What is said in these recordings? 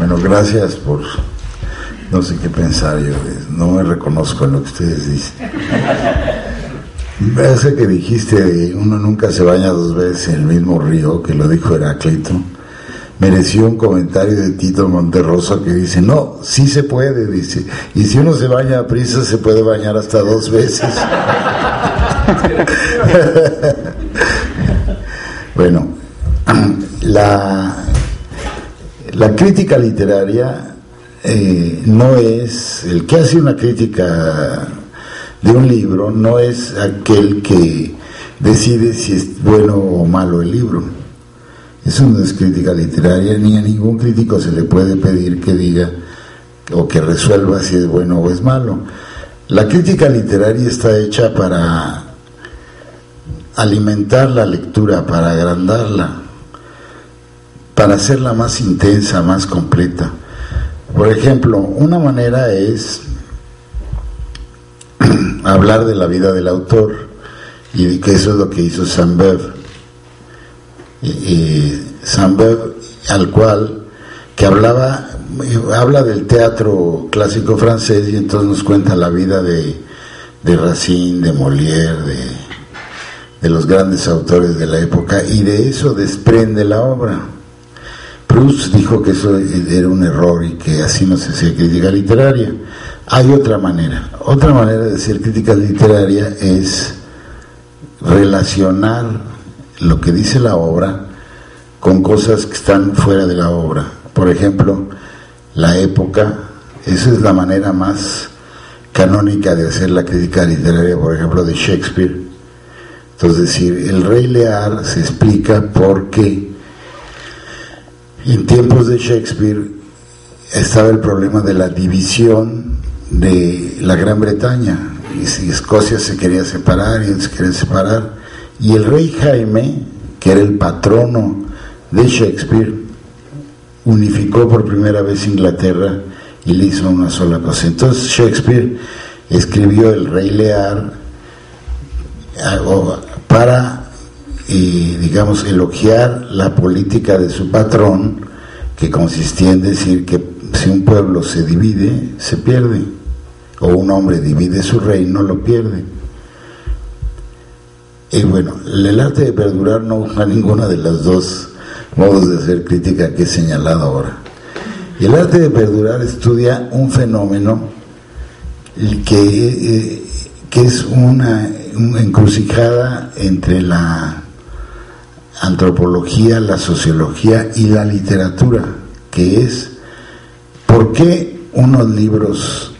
Bueno, gracias por no sé qué pensar yo, no me reconozco en lo que ustedes dicen. Parece que dijiste, uno nunca se baña dos veces en el mismo río, que lo dijo Heráclito. Mereció un comentario de Tito Monterroso que dice, no, sí se puede, dice, y si uno se baña a prisa se puede bañar hasta dos veces. bueno, la, la crítica literaria eh, no es, el que hace una crítica de un libro no es aquel que decide si es bueno o malo el libro. Eso no es crítica literaria, ni a ningún crítico se le puede pedir que diga o que resuelva si es bueno o es malo. La crítica literaria está hecha para alimentar la lectura, para agrandarla, para hacerla más intensa, más completa. Por ejemplo, una manera es hablar de la vida del autor y que eso es lo que hizo. Y, Saint-Beuve, al cual, que hablaba, habla del teatro clásico francés y entonces nos cuenta la vida de, de Racine, de Molière, de, de los grandes autores de la época y de eso desprende la obra. Proust dijo que eso era un error y que así no se hacía crítica literaria. Hay otra manera. Otra manera de hacer crítica literaria es relacionar lo que dice la obra con cosas que están fuera de la obra. Por ejemplo, la época, esa es la manera más canónica de hacer la crítica literaria, por ejemplo, de Shakespeare. Entonces, decir, el rey Lear se explica porque en tiempos de Shakespeare estaba el problema de la división de la Gran Bretaña. Y si Escocia se quería separar y se quería separar. Y el rey Jaime, que era el patrono de Shakespeare, unificó por primera vez Inglaterra y le hizo una sola cosa. Entonces Shakespeare escribió El Rey Lear para, digamos, elogiar la política de su patrón, que consistía en decir que si un pueblo se divide, se pierde o un hombre divide su reino, lo pierde. Y bueno, el arte de perdurar no usa ninguna de las dos modos de hacer crítica que he señalado ahora. Y el arte de perdurar estudia un fenómeno que, eh, que es una encrucijada entre la antropología, la sociología y la literatura, que es por qué unos libros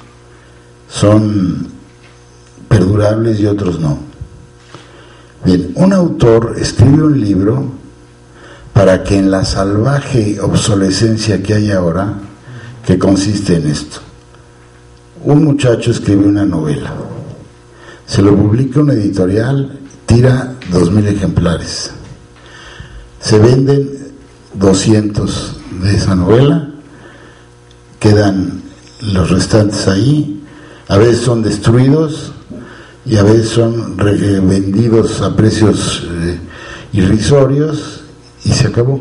son perdurables y otros no. Bien, un autor escribe un libro para que en la salvaje obsolescencia que hay ahora, que consiste en esto, un muchacho escribe una novela, se lo publica una editorial, tira dos mil ejemplares, se venden 200 de esa novela, quedan los restantes ahí, a veces son destruidos y a veces son eh, vendidos a precios eh, irrisorios y se acabó.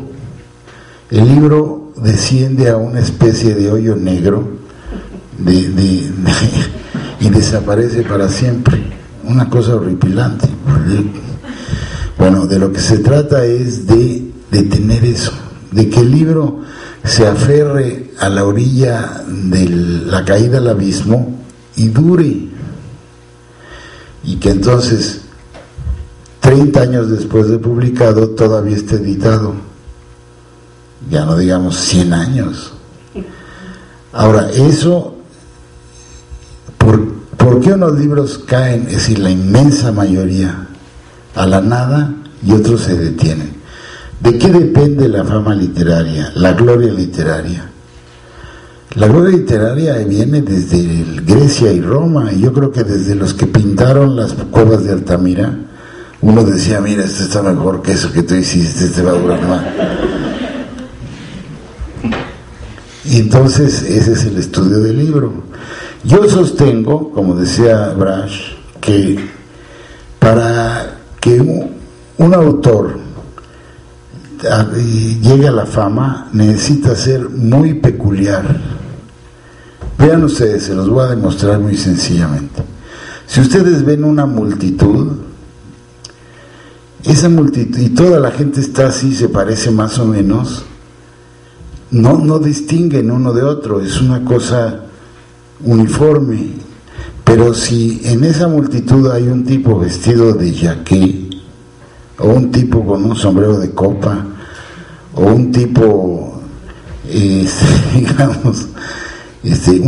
El libro desciende a una especie de hoyo negro y desaparece para siempre. Una cosa horripilante. Bueno, de lo que se trata es de detener eso, de que el libro se aferre a la orilla de la caída al abismo y dure. Y que entonces, 30 años después de publicado, todavía esté editado. Ya no digamos 100 años. Ahora, eso, ¿por, ¿por qué unos libros caen, es decir, la inmensa mayoría, a la nada y otros se detienen? ¿De qué depende la fama literaria, la gloria literaria? La gloria literaria viene desde Grecia y Roma, y yo creo que desde los que pintaron las cuevas de Altamira, uno decía, mira, esto está mejor que eso que tú hiciste, este va a durar más. Y entonces ese es el estudio del libro. Yo sostengo, como decía Brash, que para que un, autor llegue a la fama necesita ser muy peculiar Vean ustedes, se los voy a demostrar muy sencillamente. Si ustedes ven una multitud, esa multitud, y toda la gente está así, se parece más o menos, no, no distinguen uno de otro, es una cosa uniforme. Pero si en esa multitud hay un tipo vestido de yaqué, o un tipo con un sombrero de copa, o un tipo, este, digamos, este,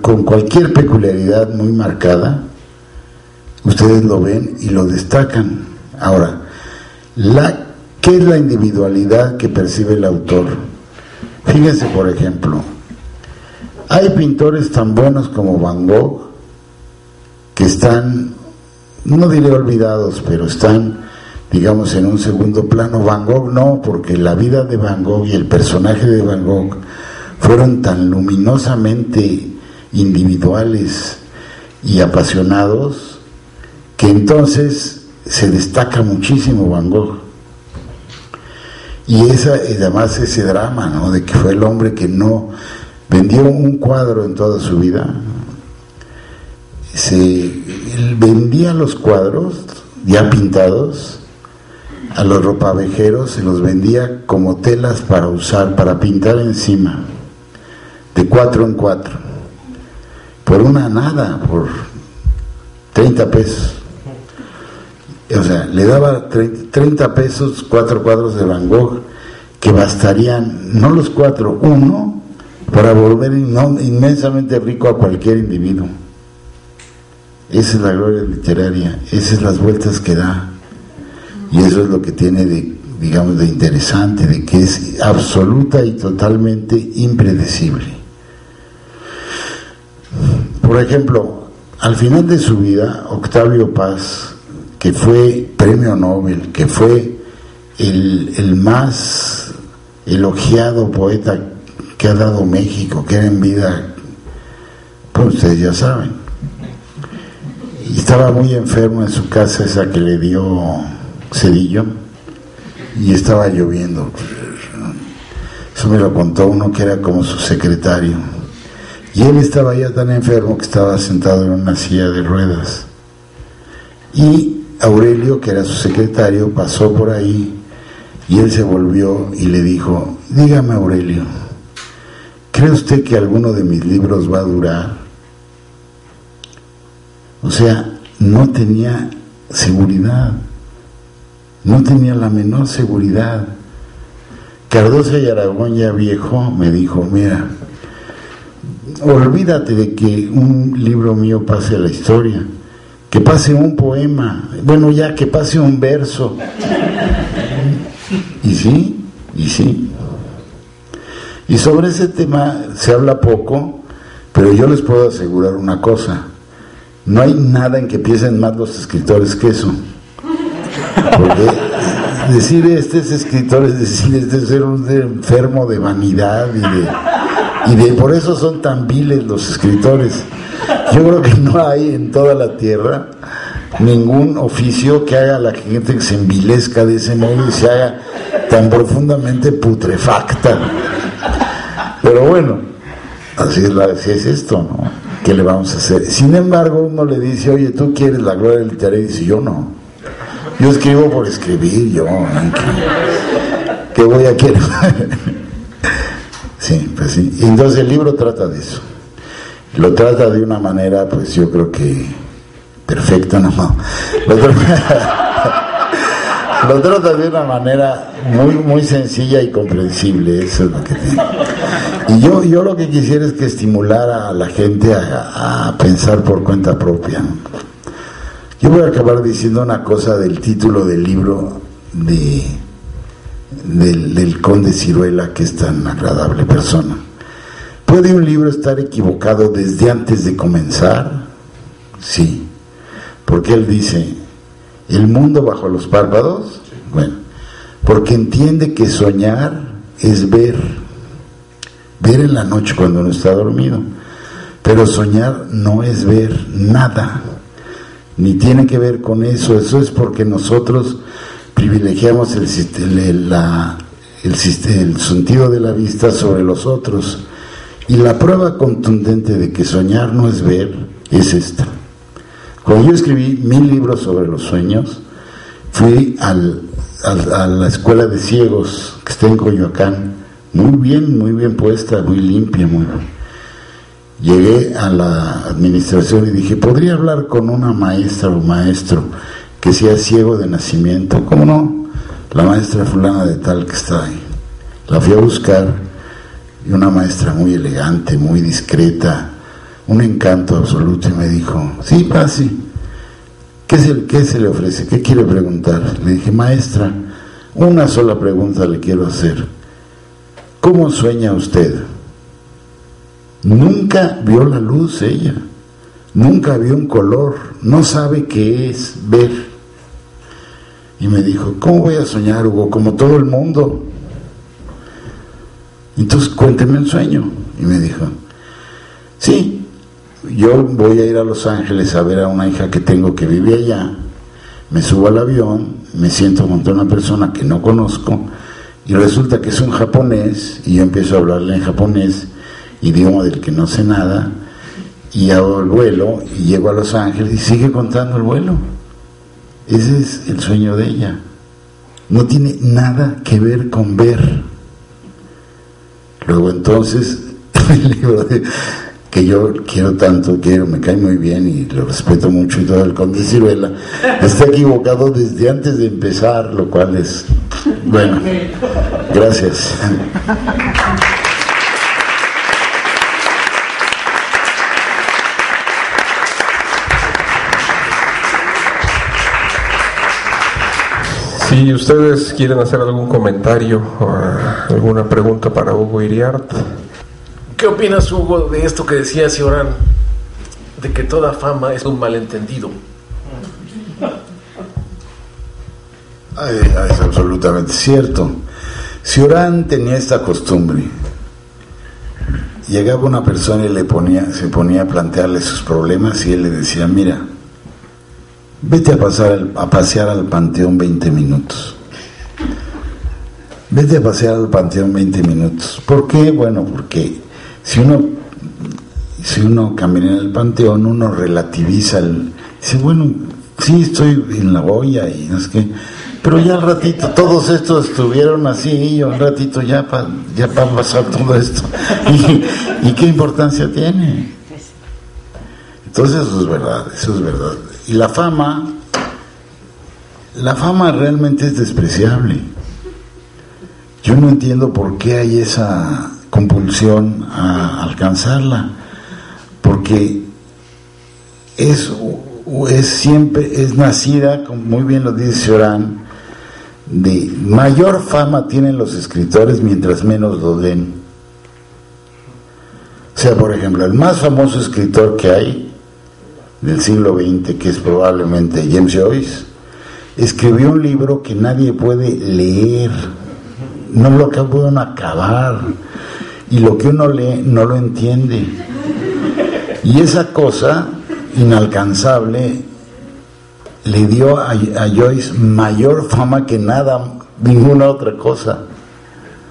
con cualquier peculiaridad muy marcada, ustedes lo ven y lo destacan. Ahora, la, ¿qué es la individualidad que percibe el autor? Fíjense, por ejemplo, hay pintores tan buenos como Van Gogh que están, no diré olvidados, pero están, digamos, en un segundo plano. Van Gogh no, porque la vida de Van Gogh y el personaje de Van Gogh fueron tan luminosamente individuales y apasionados que entonces se destaca muchísimo Van Gogh. Y esa, además ese drama, ¿no? De que fue el hombre que no vendió un cuadro en toda su vida. Se, él vendía los cuadros ya pintados a los ropavejeros, se los vendía como telas para usar, para pintar encima de cuatro en cuatro, por una nada, por 30 pesos. O sea, le daba 30 pesos, cuatro cuadros de Van Gogh, que bastarían, no los cuatro, uno, para volver inmensamente rico a cualquier individuo. Esa es la gloria literaria, esas son las vueltas que da. Y eso es lo que tiene de, digamos, de interesante, de que es absoluta y totalmente impredecible. Por ejemplo, al final de su vida, Octavio Paz, que fue premio Nobel, que fue el, más elogiado poeta que ha dado México, que era en vida, pues ustedes ya saben. Y estaba muy enfermo en su casa, esa que le dio Cedillo, y estaba lloviendo. Eso me lo contó uno que era como su secretario y él estaba ya tan enfermo que estaba sentado en una silla de ruedas. Y Aurelio, que era su secretario, pasó por ahí y él se volvió y le dijo, dígame Aurelio, ¿cree usted que alguno de mis libros va a durar? O sea, no tenía seguridad, no tenía la menor seguridad. Cardoso y Aragón ya viejo me dijo, mira, olvídate de que un libro mío pase a la historia, que pase un poema, bueno ya que pase un verso. Y sí, y sí. Y sobre ese tema se habla poco, pero yo les puedo asegurar una cosa, no hay nada en que piensen más los escritores que eso. Porque decir este es escritor es decir este es ser un enfermo de vanidad y de y de, por eso son tan viles los escritores. Yo creo que no hay en toda la tierra ningún oficio que haga a la gente que se envilezca de ese modo y se haga tan profundamente putrefacta. Pero bueno, así es, esto, ¿no? ¿Qué le vamos a hacer? Sin embargo, uno le dice, oye, ¿tú quieres la gloria literaria? Y dice, yo no. Yo escribo por escribir, yo. ¿Qué voy a querer? Sí, pues sí. Entonces el libro trata de eso. Lo trata de una manera, pues yo creo que perfecta, no. Lo trata, lo trata de una manera muy, muy sencilla y comprensible, eso es lo que tiene. Y yo, yo lo que quisiera es que estimulara a la gente a, a pensar por cuenta propia. Yo voy a acabar diciendo una cosa del título del libro de del, del conde Ciruela, que es tan agradable persona. ¿Puede un libro estar equivocado desde antes de comenzar? Sí, porque él dice, ¿el mundo bajo los párpados? Bueno, porque entiende que soñar es ver, ver en la noche cuando uno está dormido, pero soñar no es ver nada, ni tiene que ver con eso, eso es porque nosotros privilegiamos el, el, la, el, el sentido de la vista sobre los otros. Y la prueba contundente de que soñar no es ver es esta. Cuando yo escribí mil libros sobre los sueños, fui a la escuela de ciegos que está en Coyoacán, muy bien, muy bien puesta, muy limpia, muy bien. Llegué a la administración y dije, ¿podría hablar con una maestra o maestro que sea ciego de nacimiento. ¿Cómo no? La maestra fulana de tal que está ahí. La fui a buscar y una maestra muy elegante, muy discreta, un encanto absoluto y me dijo, sí, pase. ¿Qué se, ¿Qué se le ofrece? ¿Qué quiere preguntar? Le dije, maestra, una sola pregunta le quiero hacer. ¿Cómo sueña usted? Nunca vio la luz ella, nunca vio un color, no sabe qué es ver. Y me dijo, ¿cómo voy a soñar, Hugo? Como todo el mundo. Entonces cuénteme el sueño. Y me dijo, sí, yo voy a ir a Los Ángeles a ver a una hija que tengo que vive allá. Me subo al avión, me siento junto a una persona que no conozco y resulta que es un japonés y yo empiezo a hablarle en japonés, idioma del que no sé nada, y hago el vuelo y llego a Los Ángeles y sigue contando el vuelo. Ese es el sueño de ella. No tiene nada que ver con ver. Luego entonces, el libro que yo quiero tanto, quiero, me cae muy bien y lo respeto mucho y todo el conde Ciruela, está equivocado desde antes de empezar, lo cual es, bueno, gracias. Si ustedes quieren hacer algún comentario o alguna pregunta para Hugo Iriart. ¿Qué opinas, Hugo, de esto que decía Ciorán? De que toda fama es un malentendido. es absolutamente cierto. Ciorán tenía esta costumbre. Llegaba una persona y le ponía, se ponía a plantearle sus problemas y él le decía, mira, Vete a, pasar a pasear al panteón 20 minutos. Vete a pasear al panteón 20 minutos. ¿Por qué? Bueno, porque si uno, si uno camina en el panteón, uno relativiza el... Dice, bueno, sí, estoy en la olla y no sé qué. Pero ya al ratito, todos estos estuvieron así y al ratito ya, pa, ya va a pasar todo esto. ¿Y, ¿Y qué importancia tiene? Entonces eso es verdad, eso es verdad. Y la fama, la fama realmente es despreciable. Yo no entiendo por qué hay esa compulsión a alcanzarla, porque es, es siempre, es nacida, como muy bien lo dice Orán, de mayor fama tienen los escritores mientras menos lo den. O sea, por ejemplo, el más famoso escritor que hay del siglo XX, que es probablemente James Joyce, escribió un libro que nadie puede leer, no lo pueden acabar, y lo que uno lee no lo entiende. Y esa cosa inalcanzable le dio a, Joyce mayor fama que nada, ninguna otra cosa.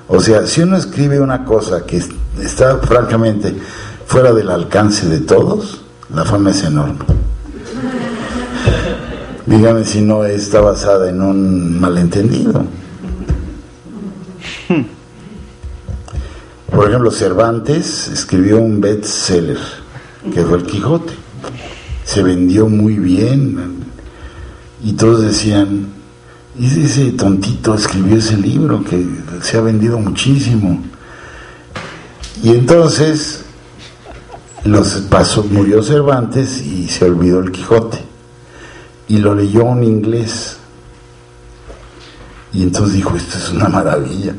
O sea, si uno escribe una cosa que está francamente fuera del alcance de todos, la fama es enorme. Dígame si no está basada en un malentendido. Por ejemplo, Cervantes escribió un bestseller, que fue El Quijote. Se vendió muy bien y todos decían, ese tontito escribió ese libro que se ha vendido muchísimo. Y entonces los pasó, murió Cervantes y se olvidó el Quijote. Y lo leyó un inglés. Y entonces dijo, esto es una maravilla.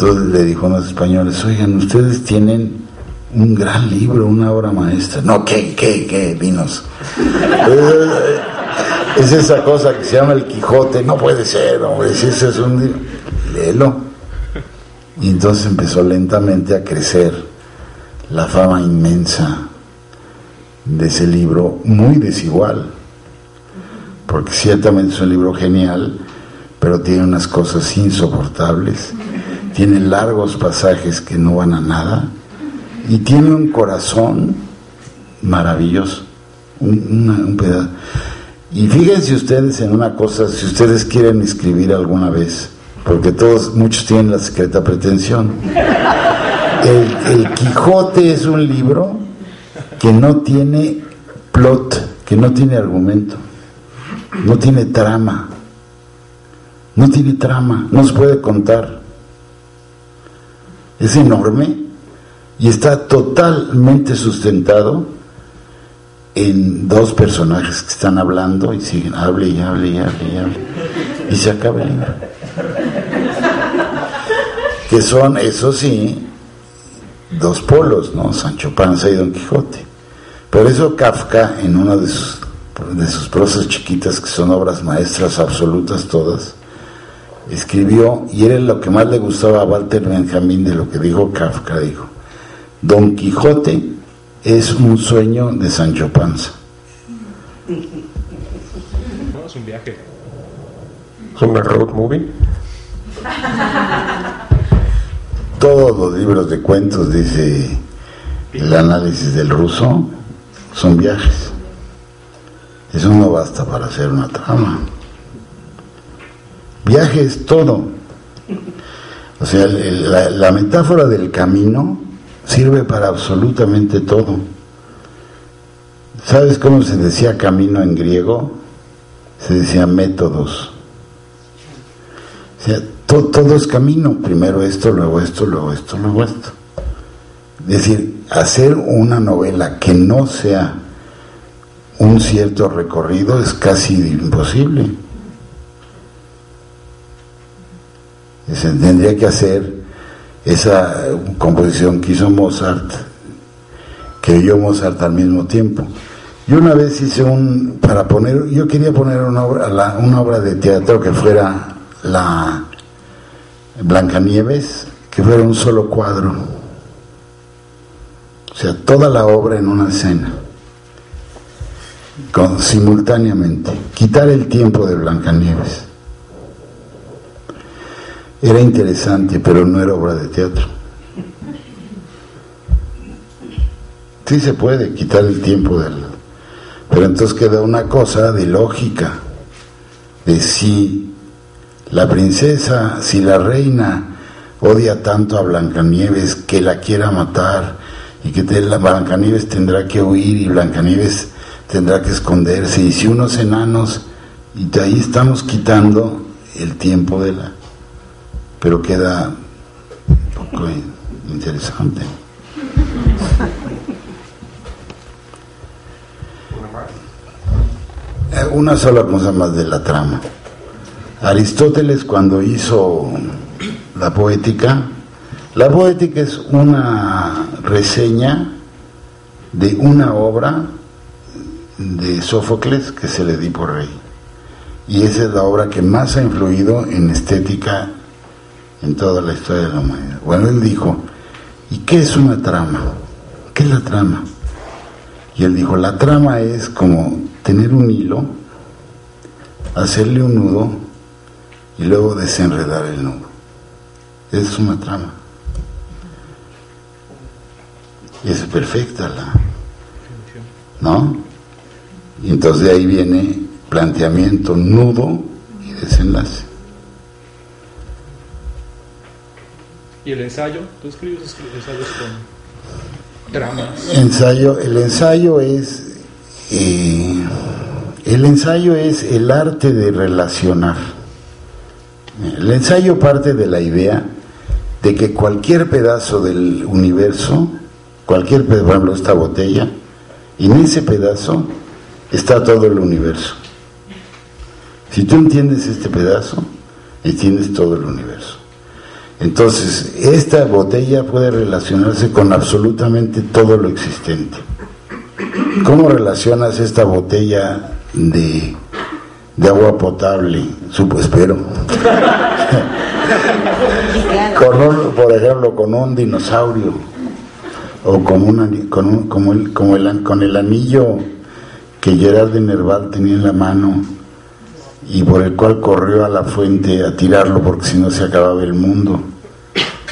Entonces le dijo a los españoles, oigan, ustedes tienen un gran libro, una obra maestra. No, ¿qué, qué, qué? Vinos. Eh, es esa cosa que se llama el Quijote, no puede ser, hombre, si ese es un libro, léelo. Y entonces empezó lentamente a crecer la fama inmensa de ese libro, muy desigual, porque ciertamente es un libro genial, pero tiene unas cosas insoportables, tiene largos pasajes que no van a nada, y tiene un corazón maravilloso, un, pedazo. Y fíjense ustedes en una cosa, si ustedes quieren escribir alguna vez, porque todos, muchos tienen la secreta pretensión. El, Quijote es un libro que no tiene plot, que no tiene argumento, no tiene trama, no tiene trama, no se puede contar. Es enorme y está totalmente sustentado en dos personajes que están hablando y siguen, hable y hable y hable y hable. Y se acaba el libro. Que son, eso sí, dos polos, ¿no? Sancho Panza y Don Quijote. Por eso Kafka, en una de sus, de sus prosas chiquitas, que son obras maestras absolutas todas, escribió, y era lo que más le gustaba a Walter Benjamin de lo que dijo Kafka, dijo, Don Quijote es un sueño de Sancho Panza. No, es un viaje. ¿Es una road movie? Todos los libros de cuentos, dice el análisis del ruso, son viajes. Eso no basta para hacer una trama. Viaje es todo. O sea, la metáfora del camino sirve para absolutamente todo. ¿Sabes cómo se decía camino en griego? Se decía métodos. O sea, todo es camino, primero esto, luego esto, luego esto, luego esto. Es decir, hacer una novela que no sea un cierto recorrido es casi imposible. Se tendría que hacer esa composición que hizo Mozart, que oyó Mozart al mismo tiempo. Yo una vez hice un, para poner, yo quería poner una obra, una obra de teatro que fuera la Blancanieves, que fuera un solo cuadro. O sea, toda la obra en una escena, con, simultáneamente. Quitar el tiempo de Blancanieves era interesante, pero no era obra de teatro. Sí se puede quitar el tiempo del... Pero entonces queda una cosa de lógica, de si la princesa, si la reina odia tanto a Blancanieves que la quiera matar y que la Blancanieves tendrá que huir y Blancanieves tendrá que esconderse y si unos enanos y de ahí estamos quitando el tiempo de la pero queda poco interesante. Eh, una sola cosa más de la trama. Aristóteles cuando hizo la poética, la poética es una reseña de una obra de Sófocles que se le di por rey. Y esa es la obra que más ha influido en estética en toda la historia de la humanidad. Bueno, él dijo, ¿y qué es una trama? ¿Qué es la trama? Y él dijo, la trama es como tener un hilo, hacerle un nudo y luego desenredar el nudo. Es una trama. Es perfecta la... ¿No? Y entonces de ahí viene planteamiento, nudo y desenlace. ¿Y el ensayo? ¿Tú escribes ensayos con dramas? Ensayo, el ensayo es eh, el ensayo es el arte de relacionar. El ensayo parte de la idea de que cualquier pedazo del universo, cualquier por ejemplo esta botella, en ese pedazo está todo el universo. Si tú entiendes este pedazo, y tienes todo el universo. Entonces, esta botella puede relacionarse con absolutamente todo lo existente. ¿Cómo relacionas esta botella de, de agua potable, supo, espero, con por ejemplo, con un dinosaurio o con, una, con, como el, como el, con el anillo que Gerard de Nerval tenía en la mano y por el cual corrió a la fuente a tirarlo porque si no se acababa el mundo.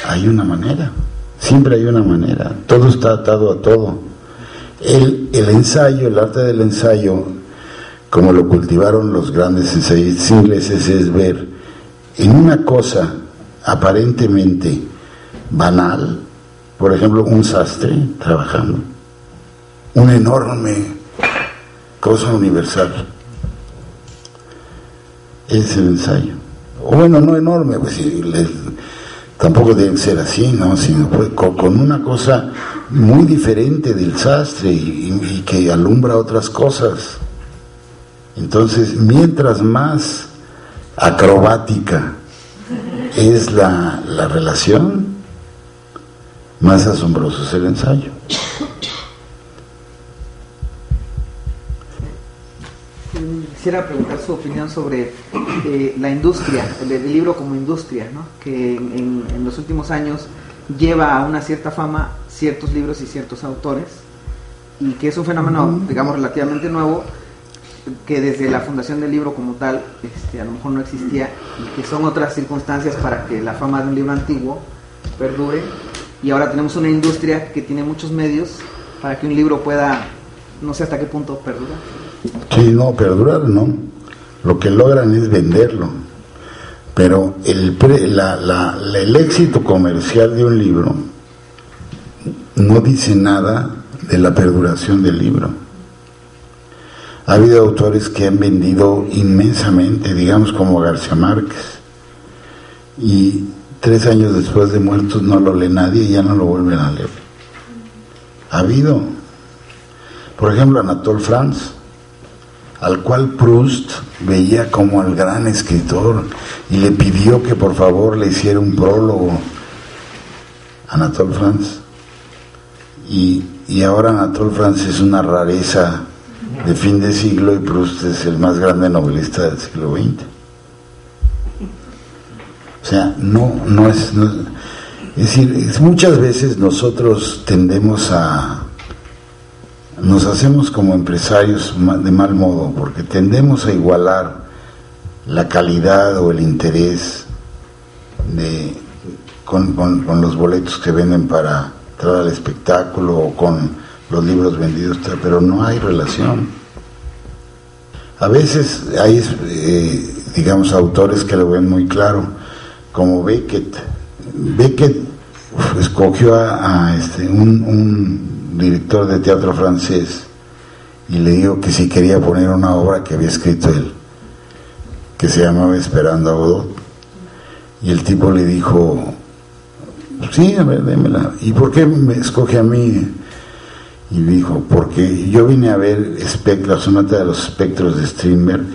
Hay una manera, siempre hay una manera, todo está atado a todo. El, el ensayo, el arte del ensayo, como lo cultivaron los grandes ensayistas ingleses, es ver en una cosa aparentemente banal, por ejemplo, un sastre trabajando, un enorme cosa universal. Es el ensayo. O bueno, no enorme, pues tampoco debe ser así, ¿no? Sino pues, con, una cosa muy diferente del sastre y, que alumbra otras cosas. Entonces, mientras más acrobática es la, la relación, más asombroso es el ensayo. Quisiera preguntar su opinión sobre eh, la industria, el, libro como industria, ¿no? que en, los últimos años lleva a una cierta fama ciertos libros y ciertos autores, y que es un fenómeno, digamos, relativamente nuevo, que desde la fundación del libro como tal, este, a lo mejor no existía, y que son otras circunstancias para que la fama de un libro antiguo perdure, y ahora tenemos una industria que tiene muchos medios para que un libro pueda, no sé hasta qué punto perdurar. Sí, no, perdurar no. Lo que logran es venderlo. Pero el, el éxito comercial de un libro no dice nada de la perduración del libro. Ha habido autores que han vendido inmensamente, digamos como García Márquez, y tres años después de muertos no lo lee nadie y ya no lo vuelven a leer. Ha habido, por ejemplo, Anatole France, al cual Proust veía como al gran escritor y le pidió que por favor le hiciera un prólogo. Anatole France. Y, y ahora Anatole France es una rareza de fin de siglo y Proust es el más grande novelista del siglo XX. O sea, no, no es... es decir, muchas veces nosotros tendemos a, nos hacemos como empresarios de mal modo porque tendemos a igualar la calidad o el interés de, con, los boletos que venden para entrar al espectáculo o con los libros vendidos, pero no hay relación. A veces hay, eh, digamos, autores que lo ven muy claro, como Beckett. Beckett escogió a, este, un director de teatro francés y le dijo que si quería poner una obra que había escrito él, que se llamaba Esperando a Godot. Y el tipo le dijo, sí, a ver, démela. ¿Y por qué me escoge a mí? Y dijo, porque yo vine a ver la sonata de los espectros de Strindberg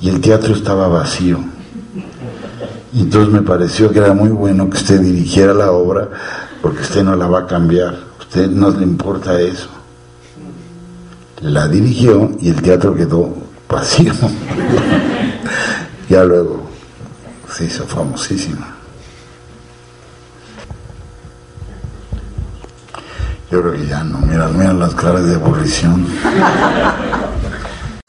y el teatro estaba vacío. Entonces me pareció que era muy bueno que usted dirigiera la obra porque usted no la va a cambiar usted no le importa eso. La dirigió y el teatro quedó vacío. ya luego se hizo famosísima. Yo creo que ya no, mira, mira las caras de aburrición.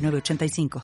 85